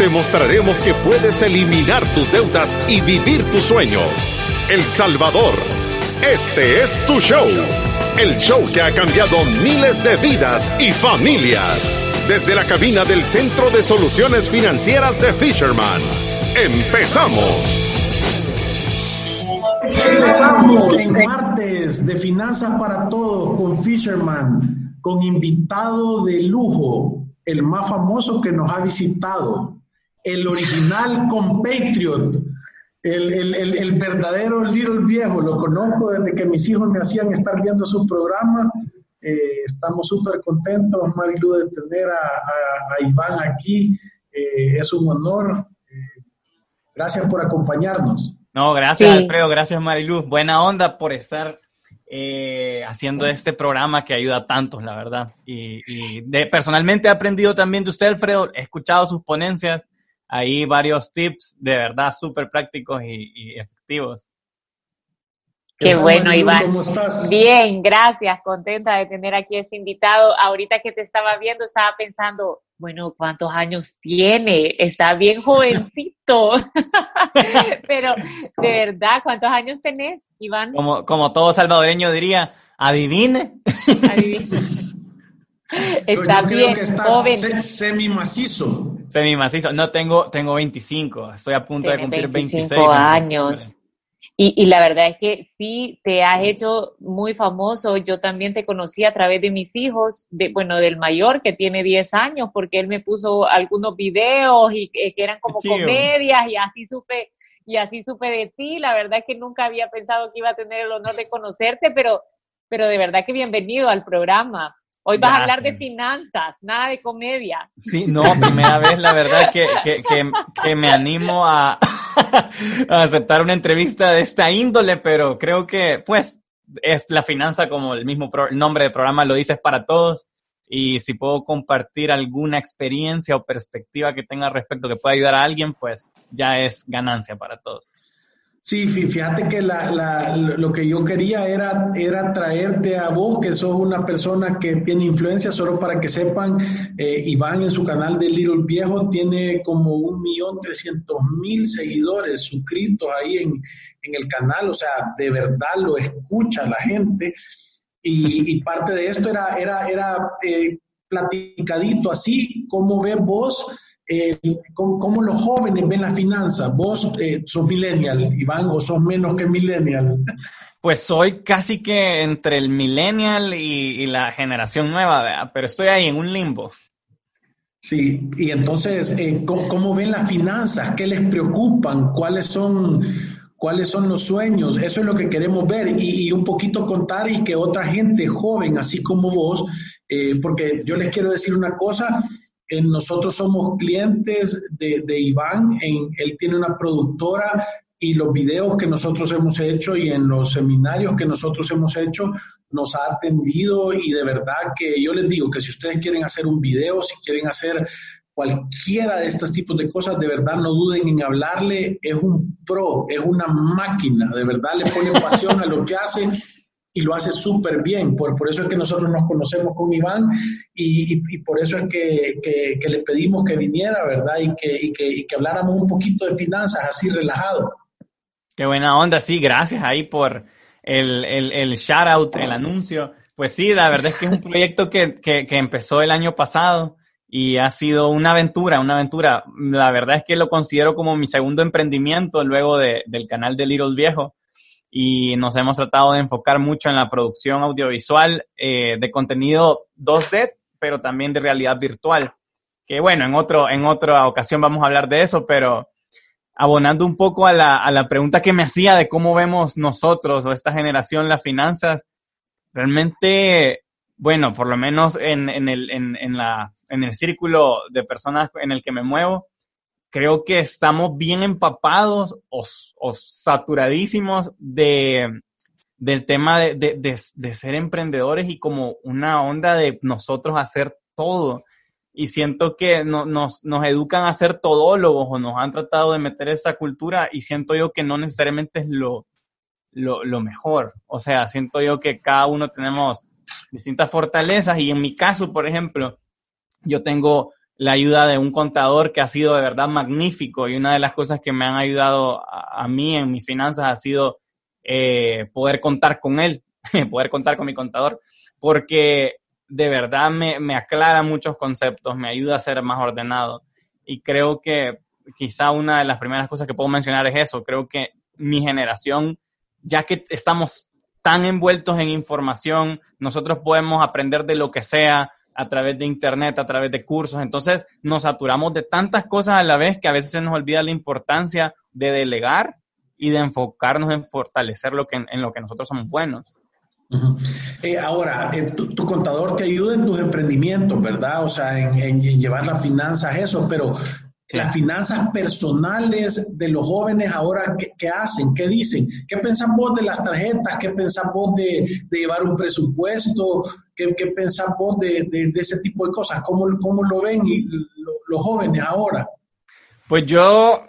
te mostraremos que puedes eliminar tus deudas y vivir tus sueños. El Salvador, este es tu show. El show que ha cambiado miles de vidas y familias. Desde la cabina del Centro de Soluciones Financieras de Fisherman. ¡Empezamos! Empezamos en martes de Finanzas para Todos con Fisherman, con invitado de lujo, el más famoso que nos ha visitado, el original compatriot, el, el, el, verdadero Little Viejo. Lo conozco desde que mis hijos me hacían estar viendo su programa. Eh, estamos súper contentos, Marilu, de tener a, a, Iván aquí. Eh, es un honor. Eh, gracias por acompañarnos. No, gracias Alfredo, gracias Marilu. Buena onda por estar eh, haciendo este programa que ayuda a tantos, la verdad. Y, y de, personalmente he aprendido también de usted, Alfredo. He escuchado sus ponencias ahí varios tips de verdad súper prácticos y, efectivos. Qué bueno, Iván. ¿Cómo estás? Bien, gracias. Contenta de tener aquí este invitado. Ahorita que te estaba viendo, estaba pensando, bueno, ¿cuántos años tiene? Está bien jovencito. Pero, de verdad, ¿cuántos años tenés, Iván? Como, como todo salvadoreño diría, adivine. Adivine. Está bien, joven. semi macizo. Semi macizo. No, tengo, tengo 25. Estoy a punto de cumplir 25 26 años. Y, y, la verdad es que sí, te has hecho muy famoso. Yo también te conocí a través de mis hijos, de, bueno, del mayor que tiene 10 años, porque él me puso algunos videos y que eran como comedias y así supe, y así supe de ti. La verdad es que nunca había pensado que iba a tener el honor de conocerte, pero, pero de verdad que bienvenido al programa. Hoy vas a hablar de finanzas, nada de comedia. Sí, no, primera vez, la verdad, que, que, que, me animo a, a, aceptar una entrevista de esta índole, pero creo que, pues, es la finanza, como el mismo nombre del programa lo dice, es para todos. Y si puedo compartir alguna experiencia o perspectiva que tenga respecto que pueda ayudar a alguien, pues ya es ganancia para todos. Sí, fíjate que la, lo que yo quería era, traerte a vos, que sos una persona que tiene influencia, solo para que sepan, eh, Iván en su canal de Little Viejo tiene como un millón trescientos mil seguidores suscritos ahí en, el canal, o sea, de verdad lo escucha la gente. Y, parte de esto era, eh, platicadito así, como ves vos eh, ¿cómo, los jóvenes ven la finanza? Vos eh, sos millennial, Iván, o sos menos que millennial. Pues soy casi que entre el millennial y, la generación nueva, pero estoy ahí en un limbo. Sí, y entonces, eh, ¿cómo, ven las finanzas? ¿Qué les preocupan? ¿Cuáles son, ¿Cuáles son los sueños? Eso es lo que queremos ver y, y un poquito contar y que otra gente joven, así como vos, porque yo les quiero decir una cosa, nosotros somos clientes de, Iván, en, él tiene una productora y los videos que nosotros hemos hecho y en los seminarios que nosotros hemos hecho nos ha atendido y de verdad que yo les digo que si ustedes quieren hacer un video, si quieren hacer cualquiera de estos tipos de cosas, de verdad no duden en hablarle, es un pro, es una máquina, de verdad le pone pasión a lo que hace y lo hace súper bien. Por, por eso es que nosotros nos conocemos con Iván y, y, por eso es que, que, le pedimos que viniera, ¿verdad? Y que, y que, y que habláramos un poquito de finanzas así relajado. Qué buena onda, sí, gracias ahí por el, el, el shout out, el anuncio. Pues sí, la verdad es que es un proyecto que, que, que empezó el año pasado y ha sido una aventura, una aventura. La verdad es que lo considero como mi segundo emprendimiento luego de, del canal de Little Viejo y nos hemos tratado de enfocar mucho en la producción audiovisual eh, de contenido 2D, pero también de realidad virtual. Que bueno, en, otro, en otra ocasión vamos a hablar de eso, pero abonando un poco a la, a la pregunta que me hacía de cómo vemos nosotros o esta generación las finanzas, realmente, bueno, por lo menos en, en, el, en, en, la, en el círculo de personas en el que me muevo, creo que estamos bien empapados o, saturadísimos de, del tema de, de, ser emprendedores y como una onda de nosotros hacer todo. Y siento que nos, nos educan a ser todólogos o nos han tratado de meter esa cultura y siento yo que no necesariamente es lo, lo, lo mejor. O sea, siento yo que cada uno tenemos distintas fortalezas y en mi caso, por ejemplo, yo tengo la ayuda de un contador que ha sido de verdad magnífico. Y una de las cosas que me han ayudado a, mí en mis finanzas ha sido eh, poder contar con él, poder contar con mi contador, porque de verdad me, me, aclara muchos conceptos, me ayuda a ser más ordenado. Y creo que quizá una de las primeras cosas que puedo mencionar es eso, creo que mi generación, ya que estamos tan envueltos en información, nosotros podemos aprender de lo que sea, a través de internet, a través de cursos. Entonces nos saturamos de tantas cosas a la vez que a veces se nos olvida la importancia de delegar y de enfocarnos en fortalecer lo que, en lo que nosotros somos buenos. Eh, ahora, eh, tu, contador te ayuda en tus emprendimientos, ¿verdad? O sea, en, en llevar las finanzas, eso, pero las finanzas personales de los jóvenes ahora, ¿qué, hacen? ¿Qué dicen? ¿Qué pensás vos de las tarjetas? ¿Qué pensás vos de, llevar un presupuesto? ¿Qué, qué pensás vos de, ese tipo de cosas? ¿Cómo, cómo lo ven los jóvenes ahora? Pues yo,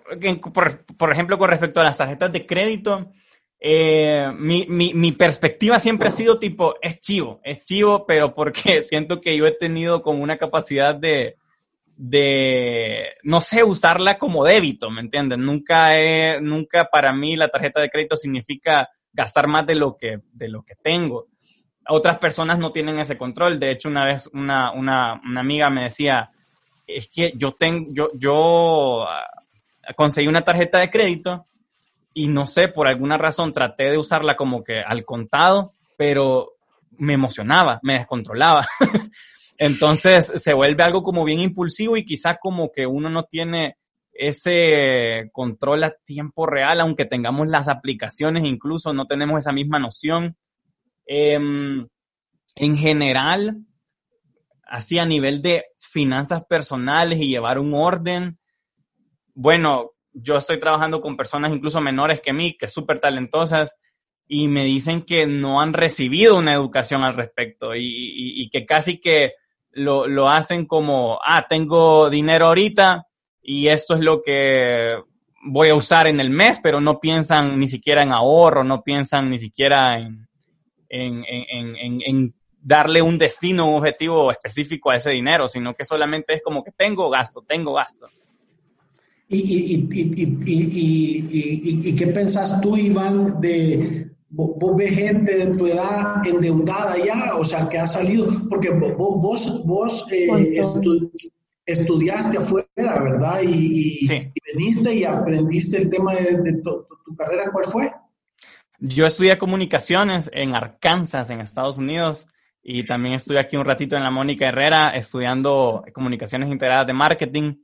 por, ejemplo, con respecto a las tarjetas de crédito, eh, mi, mi, mi, perspectiva siempre ha sido tipo, es chivo, es chivo, pero porque siento que yo he tenido como una capacidad de, de, no sé, usarla como débito, ¿me entienden? Nunca, he, nunca para mí la tarjeta de crédito significa gastar más de lo que, de lo que tengo. Otras personas no tienen ese control. De hecho, una vez una, una, una amiga me decía, es que yo tengo, yo, yo ah, conseguí una tarjeta de crédito y no sé, por alguna razón traté de usarla como que al contado, pero me emocionaba, me descontrolaba. Entonces se vuelve algo como bien impulsivo y quizás como que uno no tiene ese control a tiempo real, aunque tengamos las aplicaciones, incluso no tenemos esa misma noción. Em, en general, así a nivel de finanzas personales y llevar un orden, bueno, yo estoy trabajando con personas incluso menores que mí, que súper talentosas, y me dicen que no han recibido una educación al respecto y que casi que lo, lo hacen como, ah, tengo dinero ahorita y esto es lo que voy a usar en el mes, pero no piensan ni siquiera en ahorro, no piensan ni siquiera en, en, en, en, darle un destino, un objetivo específico a ese dinero, sino que solamente es como que tengo gasto, tengo gasto. ¿Y, y, y, y qué pensás tú, Iván, de, vos, ves gente de tu edad endeudada ya, o sea, que ha salido, porque vos, vos, vos eh, estudiaste afuera, ¿verdad? Y, veniste y aprendiste el tema de, tu, carrera, ¿cuál fue? Yo estudié comunicaciones en Arkansas, en Estados Unidos, y también estuve aquí un ratito en la Mónica Herrera estudiando comunicaciones integradas de marketing.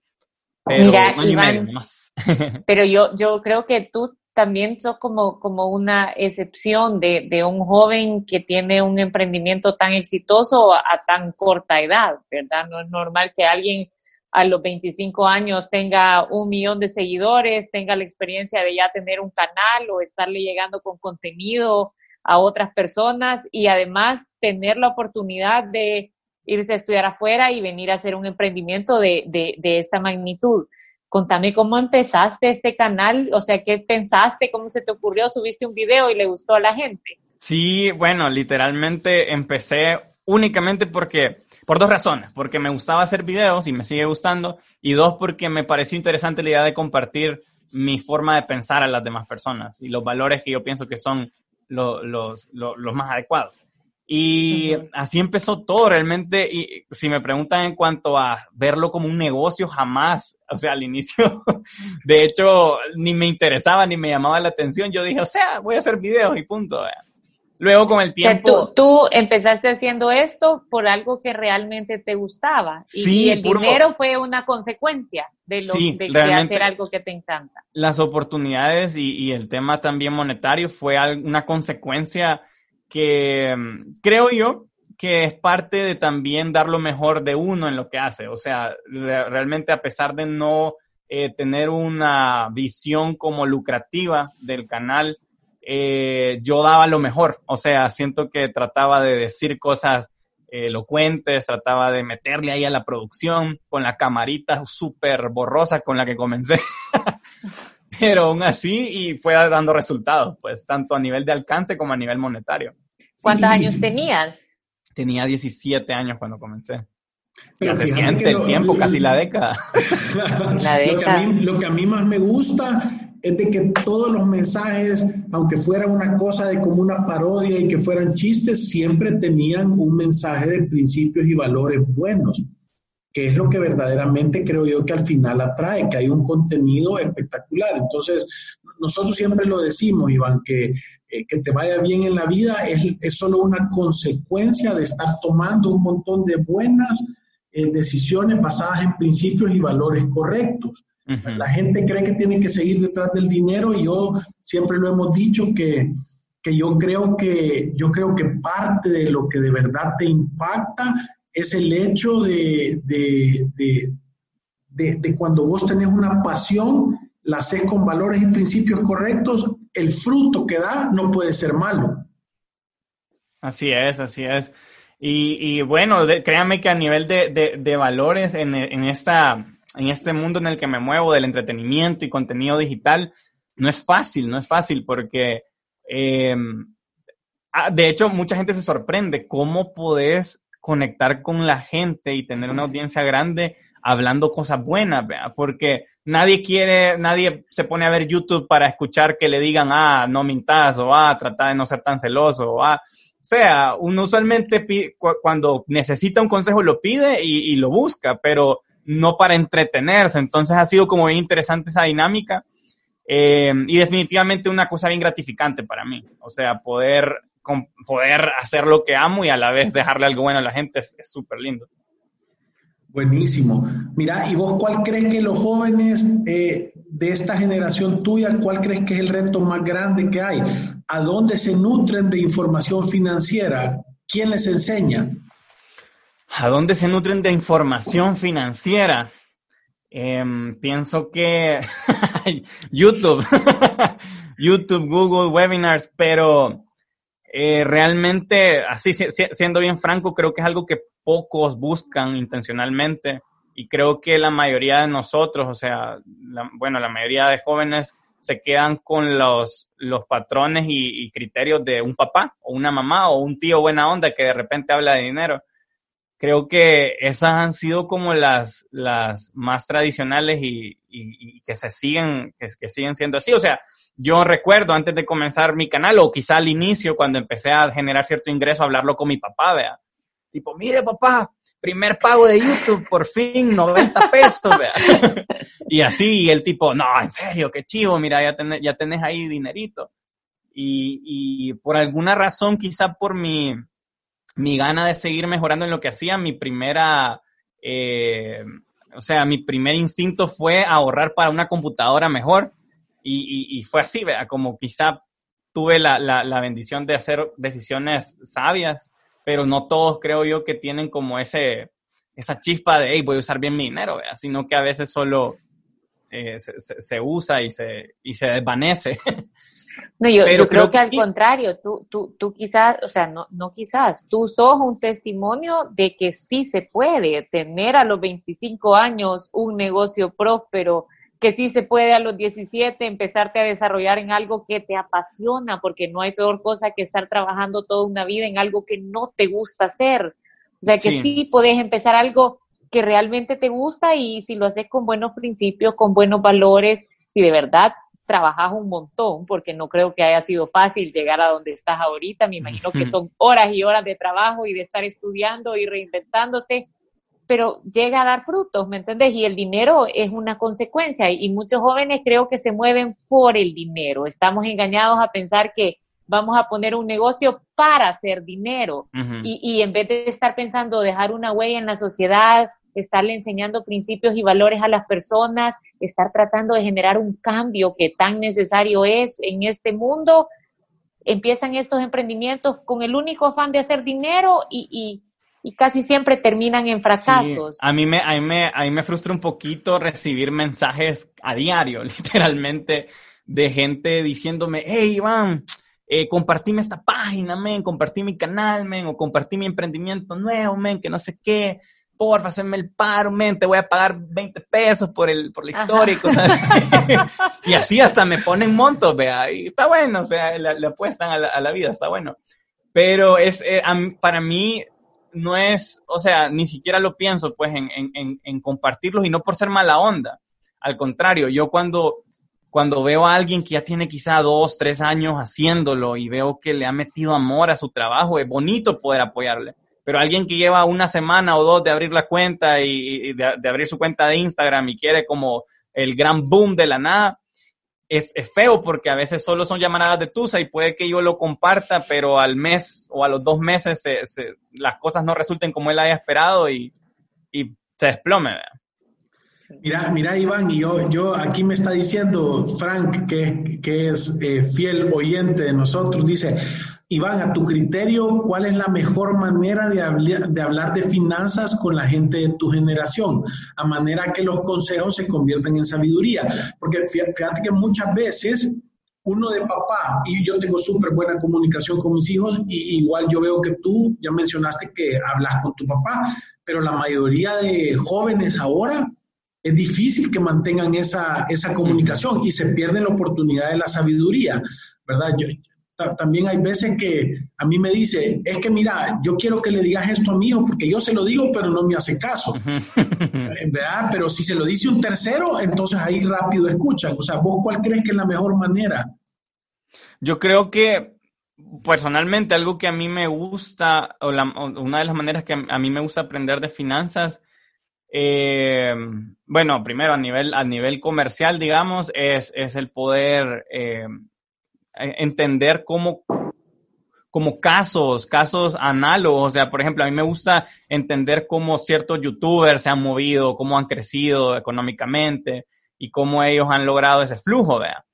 Pero Mira, Iván, pero yo, yo creo que tú también sos como, como una excepción de, de, un joven que tiene un emprendimiento tan exitoso a, tan corta edad, ¿verdad? No es normal que alguien a los 25 años tenga un millón de seguidores, tenga la experiencia de ya tener un canal o estarle llegando con contenido a otras personas y además tener la oportunidad de irse a estudiar afuera y venir a hacer un emprendimiento de, de, de esta magnitud. Contame cómo empezaste este canal, o sea, qué pensaste, cómo se te ocurrió, subiste un video y le gustó a la gente. Sí, bueno, literalmente empecé únicamente porque, por dos razones, porque me gustaba hacer videos y me sigue gustando, y dos, porque me pareció interesante la idea de compartir mi forma de pensar a las demás personas y los valores que yo pienso que son los, los, los más adecuados. Y así empezó todo realmente. Y si me preguntan en cuanto a verlo como un negocio, jamás, o sea, al inicio, de hecho, ni me interesaba ni me llamaba la atención. Yo dije, o sea, voy a hacer videos y punto. Luego con el tiempo... O sea, tú, empezaste haciendo esto por algo que realmente te gustaba. Y, sí, el dinero fue una consecuencia de, lo, de, hacer algo que te encanta. Las oportunidades y, y el tema también monetario fue una consecuencia que mm, creo yo que es parte de también dar lo mejor de uno en lo que hace. O sea, realmente a pesar de no eh, tener una visión como lucrativa del canal, eh, yo daba lo mejor. O sea, siento que trataba de decir cosas elocuentes, trataba de meterle ahí a la producción con la camarita súper borrosa con la que comencé. Pero aún así, y fue dando resultados, pues, tanto a nivel de alcance como a nivel monetario. ¿Cuántos años tenías? Tenía 17 años cuando comencé. Pero se siente el tiempo, casi la década. la década. Lo, que lo que a mí más me gusta es de que todos los mensajes, aunque fuera una cosa de como una parodia y que fueran chistes, siempre tenían un mensaje de principios y valores buenos, que es lo que verdaderamente creo yo que al final atrae, que hay un contenido espectacular. Entonces, nosotros siempre lo decimos, Iván, que eh, que te vaya bien en la vida es, es, solo una consecuencia de estar tomando un montón de buenas eh, decisiones basadas en principios y valores correctos. La gente cree que tiene que seguir detrás del dinero y yo siempre lo hemos dicho que, que yo creo que yo creo que parte de lo que de verdad te impacta es el hecho de, de, de, de cuando vos tenés una pasión, la haces con valores y principios correctos, el fruto que da no puede ser malo. Así es, así es. Y, bueno, créanme que a nivel de, valores en, esta, en este mundo en el que me muevo, del entretenimiento y contenido digital, no es fácil, no es fácil porque, ah, de hecho, mucha gente se sorprende. Cómo podés conectar con la gente y tener una audiencia grande hablando cosas buenas, porque nadie quiere, nadie se pone a ver YouTube para escuchar que le digan, ah, no mintas, o ah, trata de no ser tan celoso, o ah, o sea, uno usualmente cuando necesita un consejo lo pide y, lo busca, pero no para entretenerse. Entonces ha sido como bien interesante esa dinámica eh, y definitivamente una cosa bien gratificante para mí. O sea, poder, poder hacer lo que amo y a la vez dejarle algo bueno a la gente es súper lindo. Buenísimo. Mira, ¿y vos cuál crees que los jóvenes eh, de esta generación tuya, cuál crees que es el reto más grande que hay? ¿A dónde se nutren de información financiera? ¿Quién les enseña? ¿A dónde se nutren de información financiera? Em, pienso que YouTube, YouTube, Google, webinars, pero eh, realmente, así siendo bien franco, creo que es algo que pocos buscan intencionalmente y creo que la mayoría de nosotros, o sea, bueno, la mayoría de jóvenes se quedan con los, los patrones y, criterios de un papá o una mamá o un tío buena onda que de repente habla de dinero. Creo que esas han sido como las, las más tradicionales y, que se siguen, que siguen siendo así. O sea, yo recuerdo antes de comenzar mi canal, o quizá al inicio, cuando empecé a generar cierto ingreso, hablarlo con mi papá, vea. Tipo, mire papá, primer pago de YouTube, por fin, 90 pesos, vea. y así, y el tipo, no, en serio, qué chivo, mira, ya tenés, ya tenés ahí dinerito. Y, y por alguna razón, quizá por mi, mi gana de seguir mejorando en lo que hacía, mi primera, eh, o sea, mi primer instinto fue ahorrar para una computadora mejor y, fue así, ¿verdad? Como quizá tuve la, bendición de hacer decisiones sabias, pero no todos creo yo que tienen como ese, esa chispa de, hey, voy a usar bien mi dinero, ¿verdad? Sino que a veces solo eh, se, usa y se, y se desvanece. No, yo, yo creo, que, al contrario, tú, tú, tú quizás, o sea, no, no quizás, tú sos un testimonio de que sí se puede tener a los 25 años un negocio próspero, que sí se puede a los 17 empezarte a desarrollar en algo que te apasiona, porque no hay peor cosa que estar trabajando toda una vida en algo que no te gusta hacer. O sea, que sí, puedes empezar algo que realmente te gusta y si lo haces con buenos principios, con buenos valores, si de verdad trabajas un montón, porque no creo que haya sido fácil llegar a donde estás ahorita, me imagino que son horas y horas de trabajo y de estar estudiando y reinventándote, pero llega a dar frutos, ¿me entiendes? Y el dinero es una consecuencia y muchos jóvenes creo que se mueven por el dinero. Estamos engañados a pensar que vamos a poner un negocio para hacer dinero y, y, en vez de estar pensando dejar una huella en la sociedad, estarle enseñando principios y valores a las personas, estar tratando de generar un cambio que tan necesario es en este mundo, empiezan estos emprendimientos con el único afán de hacer dinero y, y y casi siempre terminan en fracasos. a, mí me, a, mí me, a mí me frustra un poquito recibir mensajes a diario, literalmente, de gente diciéndome, hey Iván, eh, compartime esta página, men, compartí mi canal, men, o compartí mi emprendimiento nuevo, men, que no sé qué, porfa, haceme el paro, men, te voy a pagar 20 pesos por, el, por la historia y cosas así. y así hasta me ponen montos, vea, y está bueno, o sea, le, apuestan a la, a la, vida, está bueno. Pero es, eh, para mí no es, o sea, ni siquiera lo pienso, pues, en, en, en compartirlos y no por ser mala onda. Al contrario, yo cuando cuando veo a alguien que ya tiene quizá dos, tres años haciéndolo y veo que le ha metido amor a su trabajo, es bonito poder apoyarle. Pero alguien que lleva una semana o dos de abrir la cuenta y, de, abrir su cuenta de Instagram y quiere como el gran boom de la nada, es, feo porque a veces solo son llamadas de Tusa y puede que yo lo comparta, pero al mes o a los dos meses las cosas no resulten como él haya esperado y, y se desplome. Mira, mira, Iván, y yo, yo aquí me está diciendo Frank, que, que es eh, fiel oyente de nosotros, dice, Iván, a tu criterio, ¿cuál es la mejor manera de, hablar, de hablar de finanzas con la gente de tu generación? A manera que los consejos se conviertan en sabiduría. Porque fíjate que muchas veces uno de papá, y yo tengo súper buena comunicación con mis hijos, y igual yo veo que tú ya mencionaste que hablas con tu papá, pero la mayoría de jóvenes ahora es difícil que mantengan esa, esa comunicación y se pierde la oportunidad de la sabiduría, ¿verdad? Yo, también hay veces que a mí me dice, es que mira, yo quiero que le digas esto a mi hijo porque yo se lo digo, pero no me hace caso. ¿Verdad? Pero si se lo dice un tercero, entonces ahí rápido escuchan. O sea, ¿vos cuál crees que es la mejor manera? Yo creo que personalmente algo que a mí me gusta, o, una de las maneras que a mí me gusta aprender de finanzas, eh, bueno, primero a nivel, a nivel comercial, digamos, es, es el poder eh, entender cómo, como casos, casos análogos. O sea, por ejemplo, a mí me gusta entender cómo ciertos youtubers se han movido, cómo han crecido económicamente y cómo ellos han logrado ese flujo, vea.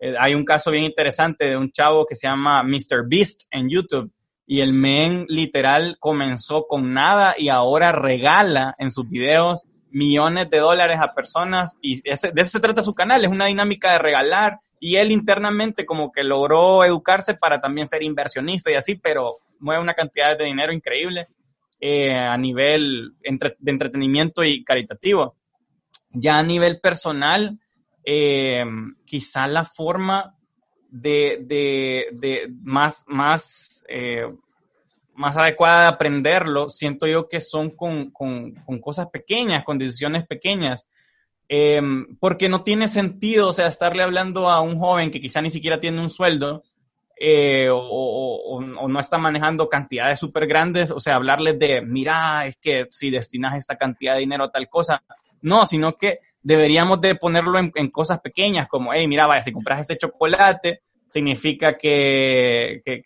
Eh, hay un caso bien interesante de un chavo que se llama Mr. Beast en YouTube y el men literal comenzó con nada y ahora regala en sus videos millones de dólares a personas y de eso se trata su canal, es una dinámica de regalar y él internamente como que logró educarse para también ser inversionista y así, pero mueve una cantidad de dinero increíble eh, a nivel de entretenimiento y caritativo. Ya a nivel personal, eh, quizá la forma de, de, de más, más, eh, más adecuada de aprenderlo, siento yo que son con, con, con cosas pequeñas, con decisiones pequeñas. Em, porque no tiene sentido, o sea, estarle hablando a un joven que quizá ni siquiera tiene un sueldo eh, o, o, o, no está manejando cantidades súper grandes, o sea, hablarles de, mira, es que si destinas esta cantidad de dinero a tal cosa, no, sino que deberíamos de ponerlo en, cosas pequeñas, como, hey, mira, vaya, si compras ese chocolate, significa que, que,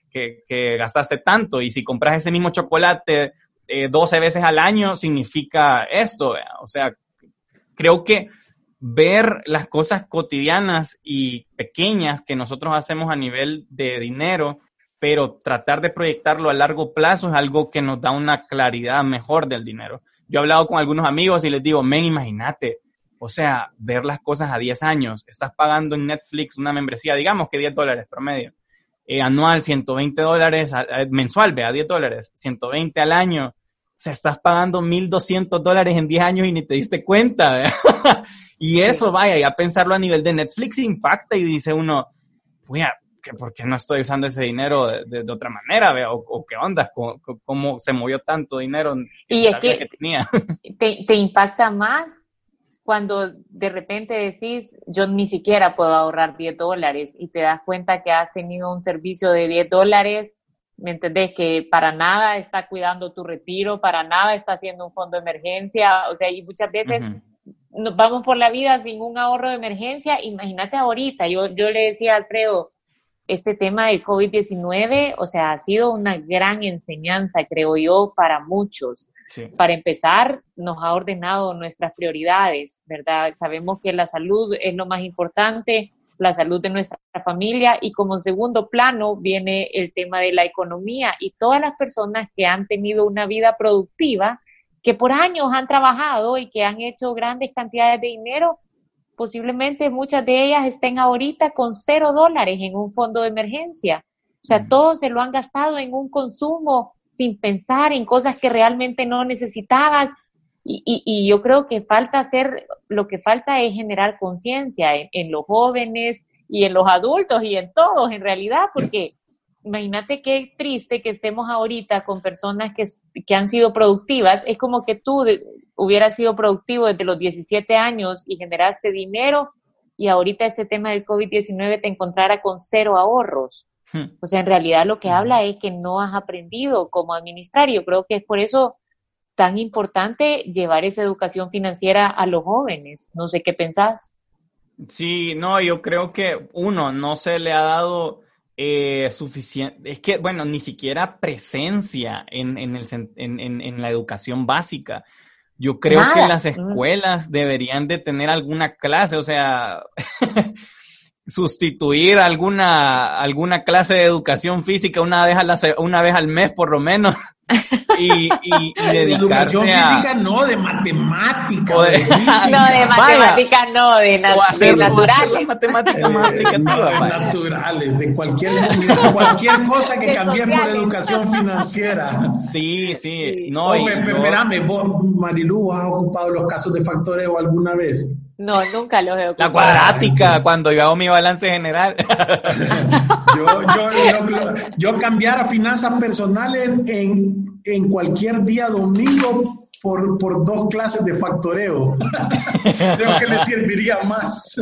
que, gastaste tanto, y si compras ese mismo chocolate eh, 12 veces al año, significa esto, o sea, creo que ver las cosas cotidianas y pequeñas que nosotros hacemos a nivel de dinero, pero tratar de proyectarlo a largo plazo es algo que nos da una claridad mejor del dinero. Yo he hablado con algunos amigos y les digo, men, imagínate, o sea, ver las cosas a 10 años. Estás pagando en Netflix una membresía, digamos que 10 dólares promedio. Eh, anual, 120 dólares, mensual, vea, 10 dólares, 120 al año. O sea, estás pagando 1.200 dólares en 10 años y ni te diste cuenta. y eso, vaya, ya pensarlo a nivel de Netflix impacta y dice uno, mira, ¿por qué no estoy usando ese dinero de, otra manera? O, o, qué onda? ¿Cómo, se movió tanto dinero y es que, tenía? Te, te impacta más cuando de repente decís, yo ni siquiera puedo ahorrar 10 dólares y te das cuenta que has tenido un servicio de 10 dólares, ¿me entendés? Que para nada está cuidando tu retiro, para nada está haciendo un fondo de emergencia, o sea, y muchas veces nos vamos por la vida sin un ahorro de emergencia, imagínate ahorita, yo, yo le decía a Alfredo, este tema del COVID-19, o sea, ha sido una gran enseñanza, creo yo, para muchos. Para empezar, nos ha ordenado nuestras prioridades, ¿verdad? Sabemos que la salud es lo más importante, la salud de nuestra familia y como segundo plano viene el tema de la economía y todas las personas que han tenido una vida productiva, que por años han trabajado y que han hecho grandes cantidades de dinero, posiblemente muchas de ellas estén ahorita con cero dólares en un fondo de emergencia. O sea, todos se lo han gastado en un consumo sin pensar en cosas que realmente no necesitabas. Y, y, yo creo que falta hacer, lo que falta es generar conciencia en, los jóvenes y en los adultos y en todos en realidad, porque imagínate qué triste que estemos ahorita con personas que, que han sido productivas. Es como que tú hubieras sido productivo desde los 17 años y generaste dinero y ahorita este tema del COVID-19 te encontrara con cero ahorros. Hmm. O sea, en realidad lo que habla es que no has aprendido cómo administrar. Yo creo que es por eso tan importante llevar esa educación financiera a los jóvenes. No sé qué pensás. Sí, no, yo creo que uno, no se le ha dado eh, suficiente, es que, bueno, ni siquiera presencia en, en, el, en, en la educación básica. Yo creo que las escuelas deberían de tener alguna clase, o sea, sustituir alguna, alguna clase de educación física una vez, a la, una vez al mes por lo menos y, y, dedicarse de educación física no, de matemática. no, de matemática no, de, naturales. matemáticas más naturales, de cualquier, cualquier cosa que cambie por educación financiera. Sí, sí. No, oh, espérame, vos, Marilu, ¿has ocupado los casos de factoreo alguna vez? No, nunca los he ocupado. La cuadrática, cuando yo hago mi balance general. yo, yo, yo, cambiar a finanzas personales en, en cualquier día domingo por, por dos clases de factoreo. Creo que le serviría más.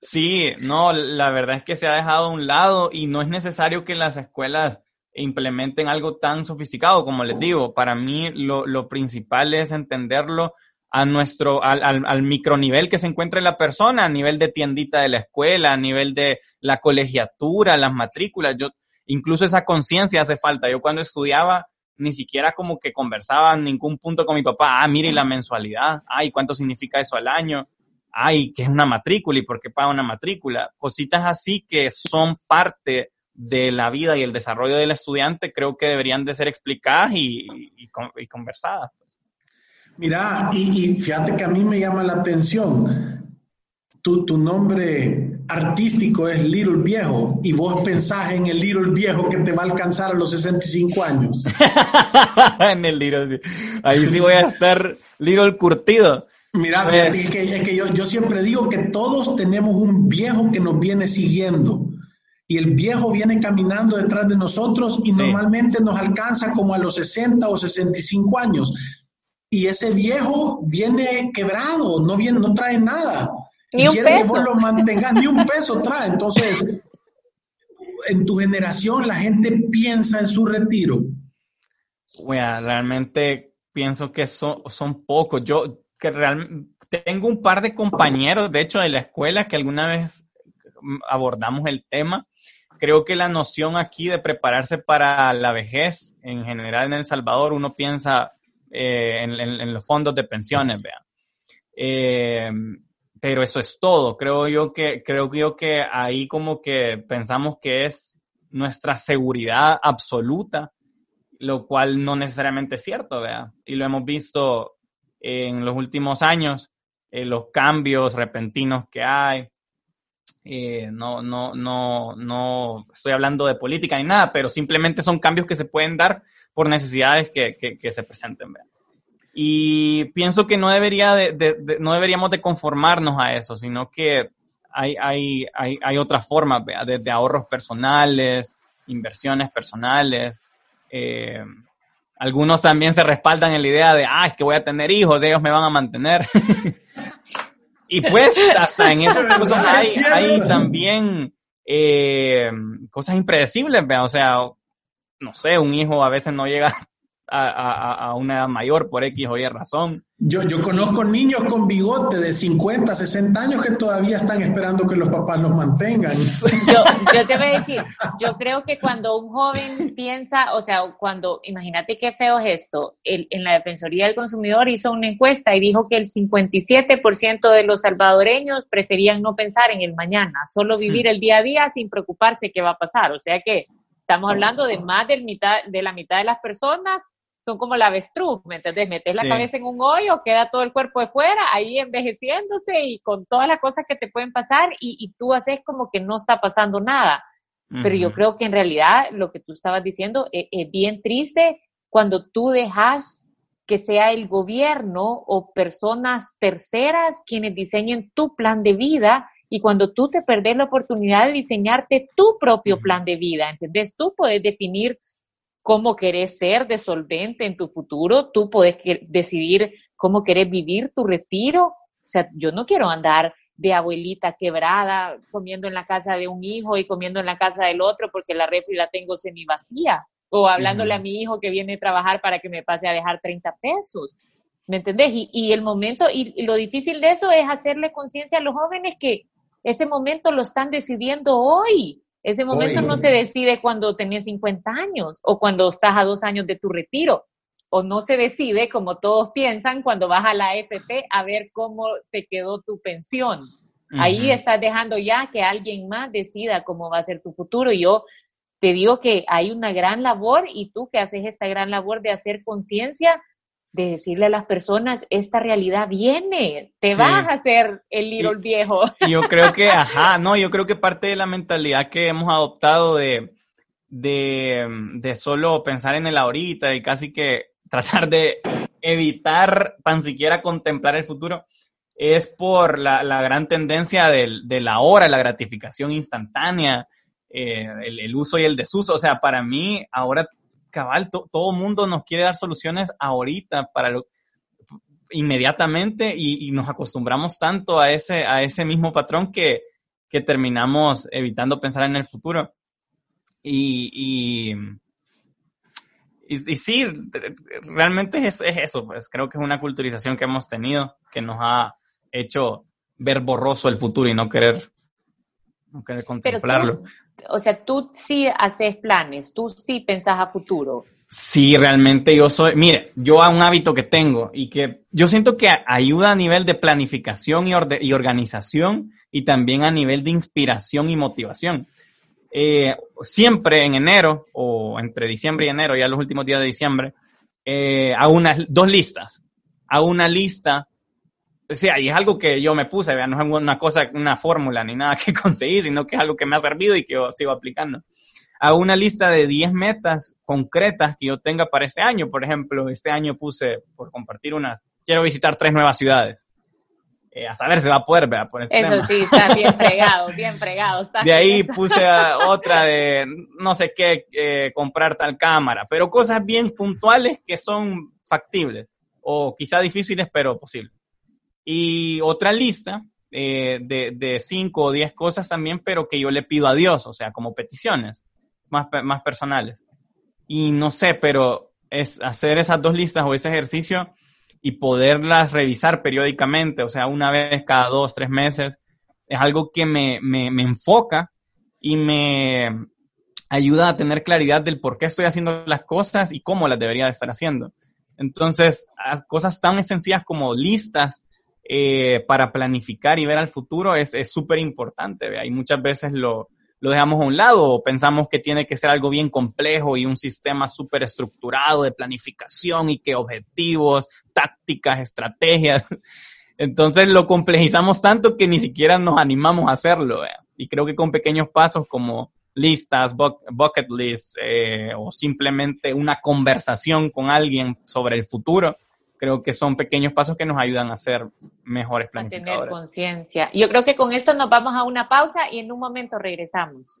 Sí, no, la verdad es que se ha dejado a un lado y no es necesario que las escuelas implementen algo tan sofisticado como les digo. Para mí lo, lo principal es entenderlo a nuestro, al, al, al, micronivel que se encuentra la persona, a nivel de tiendita de la escuela, a nivel de la colegiatura, las matrículas. Yo, incluso esa conciencia hace falta. Yo cuando estudiaba, ni siquiera como que conversaba en ningún punto con mi papá. Ah, mire la mensualidad. Ay, ¿cuánto significa eso al año? Ay, ¿qué es una matrícula y por qué paga una matrícula? Cositas así que son parte de la vida y el desarrollo del estudiante, creo que deberían de ser explicadas y, y, y conversadas. Mira, y, fíjate que a mí me llama la atención. Tu, tu nombre artístico es Little Viejo y vos pensás en el Little Viejo que te va a alcanzar a los 65 años. en el Little Ahí sí voy a estar Little curtido. Mira, pues es que, yo, yo, siempre digo que todos tenemos un viejo que nos viene siguiendo y el viejo viene caminando detrás de nosotros y normalmente nos alcanza como a los 60 o 65 años y ese viejo viene quebrado, no viene, no trae nada. Ni un peso. que vos lo mantengas, ni un peso trae. Entonces, en tu generación la gente piensa en su retiro. Bueno, realmente pienso que son, son pocos. Yo que realmente tengo un par de compañeros, de hecho, de la escuela que alguna vez abordamos el tema. Creo que la noción aquí de prepararse para la vejez, en general en El Salvador, uno piensa, eh, en, los fondos de pensiones, vean. Eh, pero eso es todo. Creo yo que, creo yo que ahí como que pensamos que es nuestra seguridad absoluta, lo cual no necesariamente es cierto, vea. Y lo hemos visto en los últimos años, en los cambios repentinos que hay. Eh, no, no, no, no estoy hablando de política ni nada, pero simplemente son cambios que se pueden dar por necesidades que, que, se presenten. Y pienso que no, debería de, no deberíamos de conformarnos a eso, sino que hay, hay, hay, hay otras formas, desde ahorros personales, inversiones personales. Eh, algunos también se respaldan en la idea de, ah, es que voy a tener hijos, ellos me van a mantener. y pues hasta en esas cosas hay, hay también eh, cosas impredecibles, o sea, no sé, un hijo a veces no llega a, una edad mayor por X o Y razón. Yo, yo conozco niños con bigote de 50, 60 años que todavía están esperando que los papás los mantengan. Yo, yo te voy a decir, yo creo que cuando un joven piensa, o sea, cuando, imagínate qué feo es esto, el, en la Defensoría del Consumidor hizo una encuesta y dijo que el 57% de los salvadoreños preferían no pensar en el mañana, solo vivir hmm. el día a día sin preocuparse qué va a pasar. O sea que estamos hablando de más de, mitad, de la mitad de las personas son como la avestruz, ¿me entendés? Metes la cabeza en un hoyo, queda todo el cuerpo de fuera, ahí envejeciéndose y con todas las cosas que te pueden pasar y, tú haces como que no está pasando nada. Pero yo creo que en realidad lo que tú estabas diciendo es, es bien triste cuando tú dejas que sea el gobierno o personas terceras quienes diseñen tu plan de vida y cuando tú te perdés la oportunidad de diseñarte tu propio plan de vida, ¿entendés? Tú puedes definir cómo querés ser de solvente en tu futuro, tú puedes decidir cómo querés vivir tu retiro. O sea, yo no quiero andar de abuelita quebrada, comiendo en la casa de un hijo y comiendo en la casa del otro porque la refri la tengo semi vacía. O hablándole a mi hijo que viene a trabajar para que me pase a dejar 30 pesos. ¿Me entendés? Y, y el momento, y lo difícil de eso es hacerle conciencia a los jóvenes que ese momento lo están decidiendo hoy. Ese momento no se decide cuando tenías 50 años o cuando estás a dos años de tu retiro. O no se decide, como todos piensan, cuando vas a la AFP a ver cómo te quedó tu pensión. Ahí estás dejando ya que alguien más decida cómo va a ser tu futuro. Yo te digo que hay una gran labor y tú que haces esta gran labor de hacer conciencia, de decirle a las personas, esta realidad viene, te vas a hacer el little viejo. Yo creo que, ajá, no, yo creo que parte de la mentalidad que hemos adoptado de, de, solo pensar en el ahorita y casi que tratar de evitar tan siquiera contemplar el futuro, es por la, gran tendencia del, de la hora, la gratificación instantánea, eh, el, el, uso y el desuso. O sea, para mí ahora cabal, todo el mundo nos quiere dar soluciones ahorita, para lo, inmediatamente, y, nos acostumbramos tanto a ese, a ese mismo patrón que, que terminamos evitando pensar en el futuro. Y, y, y, sí, realmente es, es, eso, pues creo que es una culturización que hemos tenido que nos ha hecho ver borroso el futuro y no querer, no querer contemplarlo o sea, tú sí haces planes, tú sí pensás a futuro. Sí, realmente yo soy, mire, yo a un hábito que tengo y que yo siento que ayuda a nivel de planificación y, y organización y también a nivel de inspiración y motivación. Eh, siempre en enero o entre diciembre y enero, ya los últimos días de diciembre, eh, hago unas dos listas. Hago una lista o sea, y es algo que yo me puse, no es una cosa, una fórmula ni nada que conseguí, sino que es algo que me ha servido y que yo sigo aplicando. Hago una lista de 10 metas concretas que yo tenga para este año. Por ejemplo, este año puse, por compartir unas, quiero visitar tres nuevas ciudades. Eh, a saber si va a poder, ¿verdad? Por este Eso sí, está bien fregado, bien fregado. de ahí puse otra de, no sé qué, eh, comprar tal cámara, pero cosas bien puntuales que son factibles o quizá difíciles, pero posibles. Y otra lista eh, de, de cinco o diez cosas también, pero que yo le pido a Dios, o sea, como peticiones más, más personales. Y no sé, pero es hacer esas dos listas o ese ejercicio y poderlas revisar periódicamente, o sea, una vez cada dos, tres meses, es algo que me, me, me enfoca y me ayuda a tener claridad del por qué estoy haciendo las cosas y cómo las debería de estar haciendo. Entonces, cosas tan sencillas como listas eh, para planificar y ver al futuro es súper importante. Y muchas veces lo, lo dejamos a un lado o pensamos que tiene que ser algo bien complejo y un sistema súper estructurado de planificación y que objetivos, tácticas, estrategias. Entonces lo complejizamos tanto que ni siquiera nos animamos a hacerlo. Y creo que con pequeños pasos como listas, bucket lists eh, o simplemente una conversación con alguien sobre el futuro, creo que son pequeños pasos que nos ayudan a ser mejores planificadores. A tener conciencia. Yo creo que con esto nos vamos a una pausa y en un momento regresamos.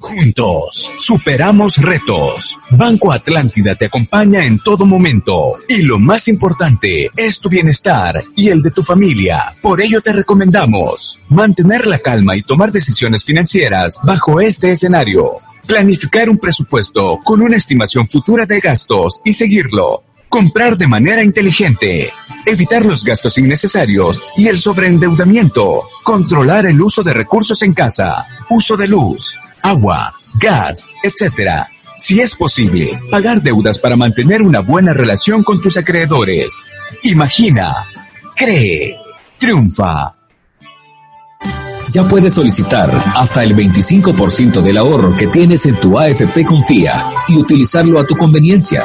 Juntos, superamos retos. Banco Atlántida te acompaña en todo momento. Y lo más importante es tu bienestar y el de tu familia. Por ello te recomendamos mantener la calma y tomar decisiones financieras bajo este escenario. Planificar un presupuesto con una estimación futura de gastos y seguirlo. Comprar de manera inteligente. Evitar los gastos innecesarios y el sobreendeudamiento. Controlar el uso de recursos en casa. Uso de luz agua, gas, etc. Si es posible, pagar deudas para mantener una buena relación con tus acreedores. Imagina, cree, triunfa. Ya puedes solicitar hasta el 25% del ahorro que tienes en tu AFP Confía y utilizarlo a tu conveniencia.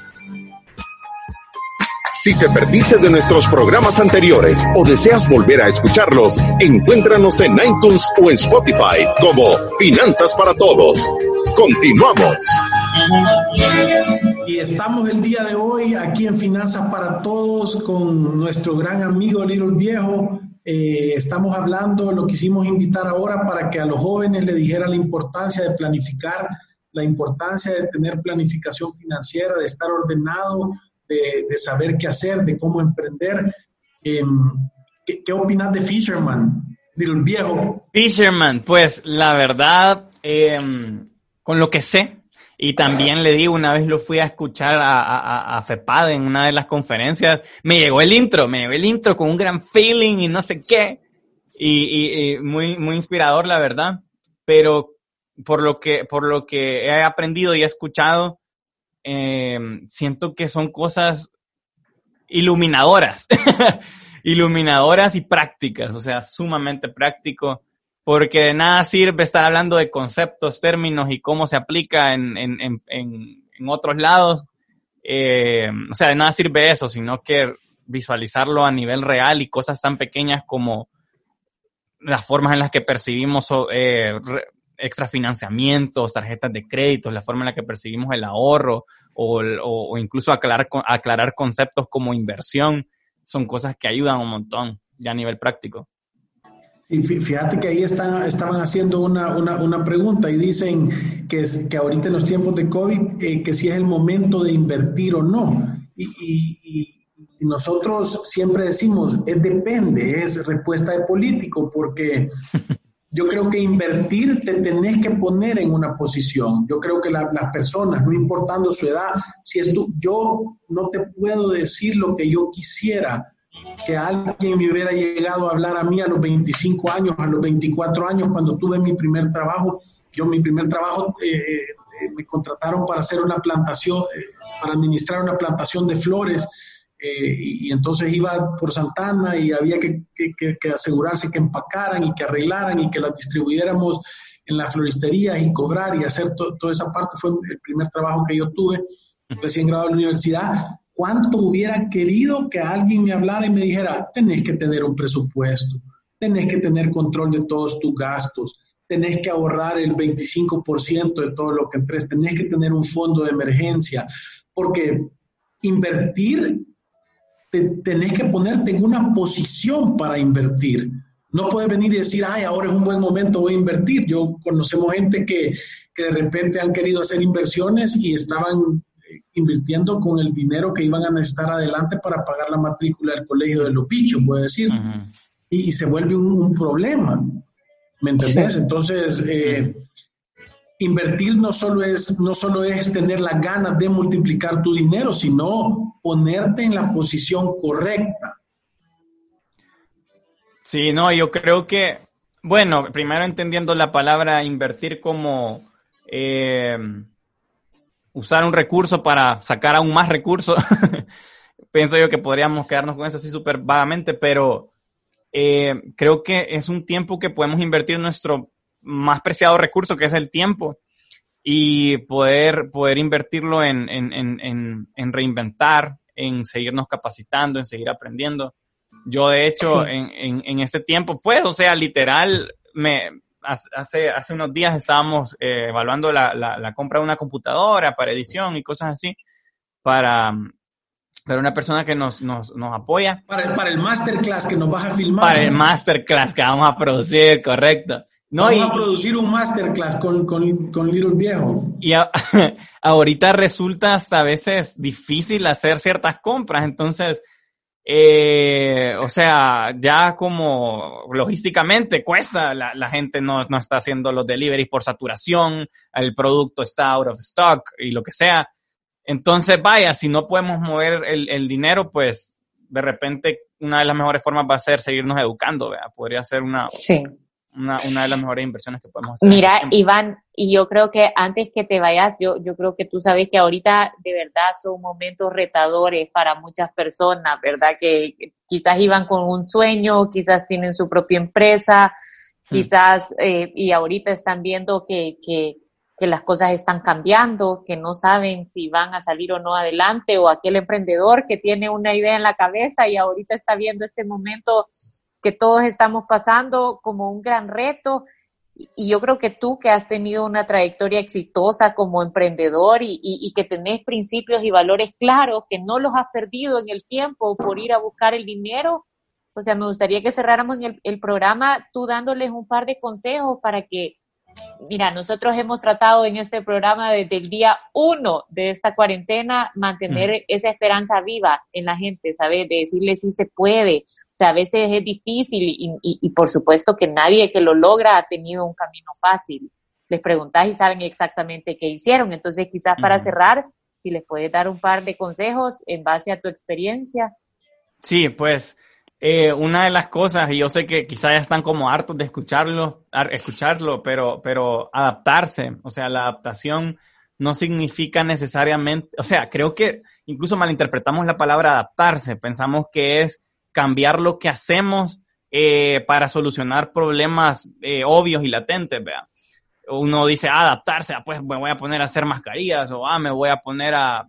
Si te perdiste de nuestros programas anteriores o deseas volver a escucharlos, encuéntranos en iTunes o en Spotify como Finanzas para Todos. Continuamos. Y estamos el día de hoy aquí en Finanzas para Todos con nuestro gran amigo Little Viejo. Eh, estamos hablando, lo quisimos invitar ahora para que a los jóvenes le dijera la importancia de planificar, la importancia de tener planificación financiera, de estar ordenado, de, saber qué hacer, de cómo emprender. Em, ¿qué, opinas de Fisherman, del viejo? Fisherman, pues la verdad, em, con lo que sé, y también le digo, una vez lo fui a escuchar a, a, FEPAD en una de las conferencias, me llegó el intro, me llegó el intro con un gran feeling y no sé qué, y, y muy, muy inspirador, la verdad, pero por lo que, por lo que he aprendido y he escuchado, eh, siento que son cosas iluminadoras, iluminadoras y prácticas, o sea, sumamente práctico, porque de nada sirve estar hablando de conceptos, términos y cómo se aplica en, en, en, en otros lados. Eh, o sea, de nada sirve eso, sino que visualizarlo a nivel real y cosas tan pequeñas como las formas en las que percibimos eh, extrafinanciamientos, tarjetas de crédito, la forma en la que percibimos el ahorro o, incluso aclarar, aclarar conceptos como inversión, son cosas que ayudan un montón ya a nivel práctico. Y fíjate que ahí están, estaban haciendo una, una, pregunta y dicen que, que ahorita en los tiempos de COVID, eh, que si es el momento de invertir o no. Y, y, nosotros siempre decimos, es depende, es respuesta de político, porque Yo creo que invertir te tenés que poner en una posición. Yo creo que las personas, no importando su edad, si es tú, yo no te puedo decir lo que yo quisiera que alguien me hubiera llegado a hablar a mí a los 25 años, a los 24 años, cuando tuve mi primer trabajo. Yo mi primer trabajo eh, eh, me contrataron para hacer una plantación, eh, para administrar una plantación de flores eh, y, entonces iba por Santana y había que, asegurarse que empacaran y que arreglaran y que las distribuyéramos en la floristería y cobrar y hacer toda esa parte. Fue el primer trabajo que yo tuve recién graduado de la universidad. ¿Cuánto hubiera querido que alguien me hablara y me dijera, tenés que tener un presupuesto, tenés que tener control de todos tus gastos, tenés que ahorrar el 25% de todo lo que entres, tenés que tener un fondo de emergencia, porque invertir tenés que ponerte en una posición para invertir. No puedes venir y decir, ay, ahora es un buen momento, voy a invertir. Yo conocemos gente que, que de repente han querido hacer inversiones y estaban eh, invirtiendo con el dinero que iban a necesitar adelante para pagar la matrícula del colegio de los bichos, puedo decir. y, se vuelve un, problema. ¿Me entendés? Entonces, eh, invertir no solo, es, no solo es tener las ganas de multiplicar tu dinero, sino ponerte en la posición correcta. Sí, no, yo creo que, bueno, primero entendiendo la palabra invertir como eh, usar un recurso para sacar aún más recursos, pienso yo que podríamos quedarnos con eso así súper vagamente, pero eh, creo que es un tiempo que podemos invertir nuestro más preciado recurso, que es el tiempo, y poder, poder invertirlo en, reinventar, en seguirnos capacitando, en seguir aprendiendo. Yo, de hecho, en, este tiempo, pues, o sea, literal, me, hace, hace unos días estábamos eh, evaluando la, la, compra de una computadora para edición y cosas así, para, para una persona que nos, nos, nos apoya. Para el, para el masterclass que nos vas a filmar. Para el masterclass que vamos a producir, correcto. No, Vamos a producir un masterclass con, con, con Little Viejo. Y ahorita resulta hasta a veces difícil hacer ciertas compras, entonces, eh, o sea, ya como logísticamente cuesta, la, la gente no, no, está haciendo los deliveries por saturación, el producto está out of stock y lo que sea. Entonces, vaya, si no podemos mover el, el dinero, pues de repente una de las mejores formas va a ser seguirnos educando, ¿verdad? Podría ser una, sí una, una de las mejores inversiones que podemos hacer. Mira, Iván, y yo creo que antes que te vayas, yo, yo creo que tú sabes que ahorita de verdad son momentos retadores para muchas personas, ¿verdad? Que quizás iban con un sueño, quizás tienen su propia empresa, hmm. quizás, eh, y ahorita están viendo que, que, que las cosas están cambiando, que no saben si van a salir o no adelante, o aquel emprendedor que tiene una idea en la cabeza y ahorita está viendo este momento que todos estamos pasando como un gran reto. Y yo creo que tú que has tenido una trayectoria exitosa como emprendedor y, que tenés principios y valores claros, que no los has perdido en el tiempo por ir a buscar el dinero, o sea, me gustaría que cerráramos el, el programa tú dándoles un par de consejos para que Mira, nosotros hemos tratado en este programa desde el día uno de esta cuarentena mantener esa esperanza viva en la gente, ¿sabes? De decirle si se puede. O sea, a veces es difícil y, y, por supuesto que nadie que lo logra ha tenido un camino fácil. Les preguntas y saben exactamente qué hicieron. Entonces, quizás para cerrar, si les puedes dar un par de consejos en base a tu experiencia. Sí, pues eh, una de las cosas, y yo sé que quizás ya están como hartos de escucharlo, escucharlo, pero, pero adaptarse, o sea, la adaptación no significa necesariamente, o sea, creo que incluso malinterpretamos la palabra adaptarse, pensamos que es cambiar lo que hacemos eh, para solucionar problemas eh, obvios y latentes, vea. Uno dice ah, adaptarse, ah, pues me voy a poner a hacer mascarillas o ah, me voy a poner a,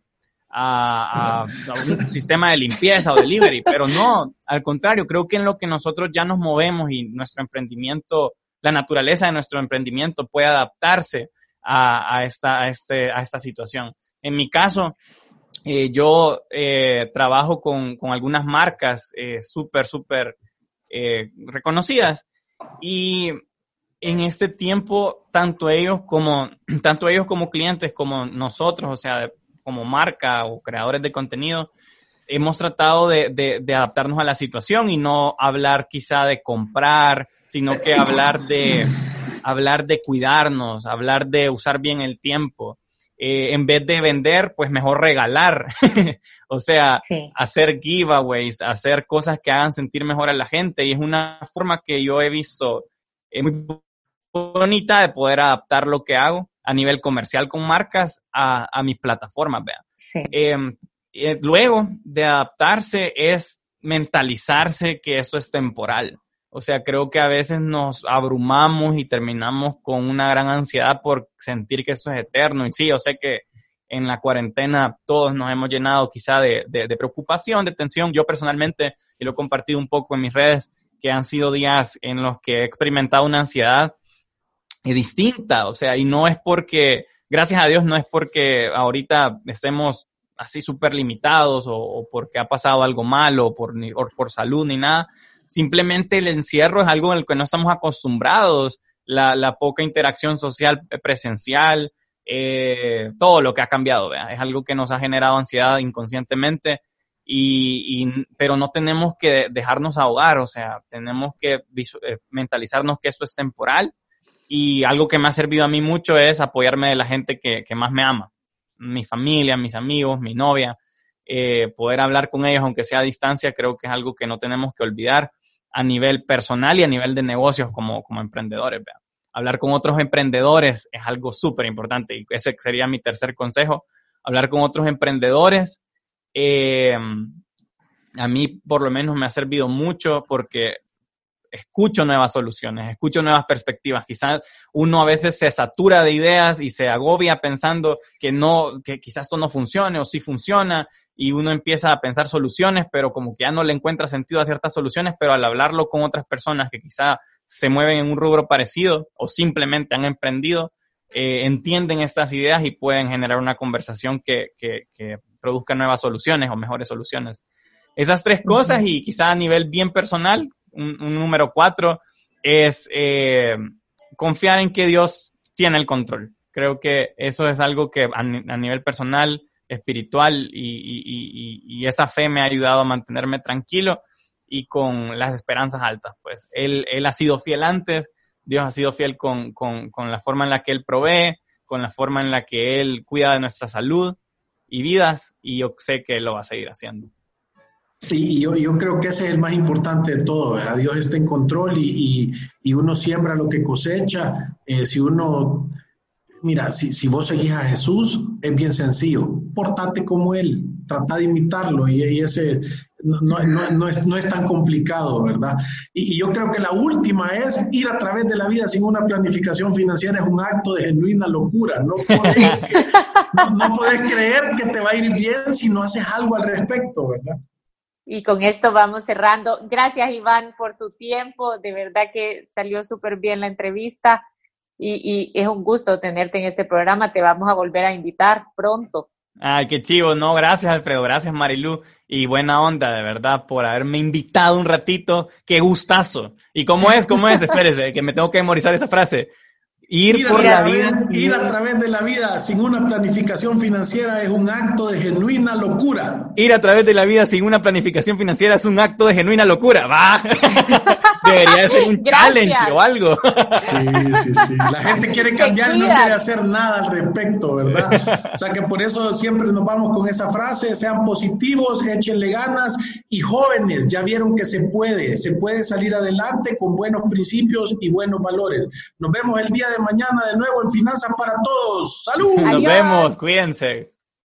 a, un sistema de limpieza o delivery, pero no, al contrario, creo que en lo que nosotros ya nos movemos y nuestro emprendimiento, la naturaleza de nuestro emprendimiento puede adaptarse a, esta, este, a esta situación. En mi caso, eh, yo eh, trabajo con, algunas marcas eh, súper, súper reconocidas y en este tiempo, tanto ellos como, tanto ellos como clientes como nosotros, o sea, como marca o creadores de contenido, hemos tratado de, adaptarnos a la situación y no hablar quizá de comprar, sino que hablar de, hablar de cuidarnos, hablar de usar bien el tiempo. Eh, en vez de vender, pues mejor regalar. o sea, hacer giveaways, hacer cosas que hagan sentir mejor a la gente. Y es una forma que yo he visto eh, muy bonita de poder adaptar lo que hago a nivel comercial con marcas a, a mis plataformas, vean. Em, eh, luego de adaptarse es mentalizarse que eso es temporal. O sea, creo que a veces nos abrumamos y terminamos con una gran ansiedad por sentir que eso es eterno. Y sí, yo sé que en la cuarentena todos nos hemos llenado quizá de, de, de preocupación, de tensión. Yo personalmente, y lo he compartido un poco en mis redes, que han sido días en los que he experimentado una ansiedad es distinta, o sea, y no es porque, gracias a Dios, no es porque ahorita estemos así súper limitados o, porque ha pasado algo malo o por, ni, por salud ni nada, simplemente el encierro es algo en el que no estamos acostumbrados, la, la poca interacción social presencial, eh, todo lo que ha cambiado, es algo que nos ha generado ansiedad inconscientemente, y, pero no tenemos que dejarnos ahogar, o sea, tenemos que eh, mentalizarnos que esto es temporal y algo que me ha servido a mí mucho es apoyarme de la gente que, que más me ama, mi familia, mis amigos, mi novia, eh, poder hablar con ellos aunque sea a distancia, creo que es algo que no tenemos que olvidar a nivel personal y a nivel de negocios como, como emprendedores. Hablar con otros emprendedores es algo súper importante y ese sería mi tercer consejo, hablar con otros emprendedores. Eh, a mí por lo menos me ha servido mucho porque escucho nuevas soluciones, escucho nuevas perspectivas. Quizás uno a veces se satura de ideas y se agobia pensando que no, que quizás esto no funcione o sí funciona y uno empieza a pensar soluciones, pero como que ya no le encuentra sentido a ciertas soluciones, pero al hablarlo con otras personas que quizá se mueven en un rubro parecido o simplemente han emprendido, eh, entienden estas ideas y pueden generar una conversación que, que, que, produzca nuevas soluciones o mejores soluciones. Esas tres cosas y quizá a nivel bien personal, un, número cuatro, es eh, confiar en que Dios tiene el control. Creo que eso es algo que a nivel personal espiritual y, esa fe me ha ayudado a mantenerme tranquilo y con las esperanzas altas. Pues él, él ha sido fiel antes, Dios ha sido fiel con, la forma en la que Él provee, con la forma en la que Él cuida de nuestra salud y vidas y yo sé que Él lo va a seguir haciendo. Sí, yo, yo creo que ese es el más importante de todo. Dios está en control y, uno siembra lo que cosecha. Eh, si uno Mira, si, si vos seguís a Jesús, es bien sencillo. Portate como Él, trata de imitarlo y, ese no, no, no, es, no, es, tan complicado, ¿verdad? Y, yo creo que la última es ir a través de la vida sin una planificación financiera es un acto de genuina locura. No podés, no, podés creer que te va a ir bien si no haces algo al respecto, ¿verdad? Y con esto vamos cerrando. Gracias, Iván, por tu tiempo. De verdad que salió súper bien la entrevista y, es un gusto tenerte en este programa. Te vamos a volver a invitar pronto. Ay, qué chivo, no, gracias Alfredo, gracias Marilu y buena onda, de verdad, por haberme invitado un ratito, qué gustazo. ¿Y cómo es? ¿Cómo es? Espérese, que me tengo que memorizar esa frase. Ir, por la vida. Ir a través de la vida sin una planificación financiera es un acto de genuina locura. Ir a través de la vida sin una planificación financiera es un acto de genuina locura. Va. Debería ser un challenge o algo. Sí, sí, sí. La gente quiere cambiar y no quiere hacer nada al respecto, ¿verdad? O sea que por eso siempre nos vamos con esa frase, sean positivos, échenle ganas y jóvenes, ya vieron que se puede, se puede salir adelante con buenos principios y buenos valores. Nos vemos el día de mañana de nuevo en Finanzas para Todos. ¡Salud! Nos vemos, cuídense.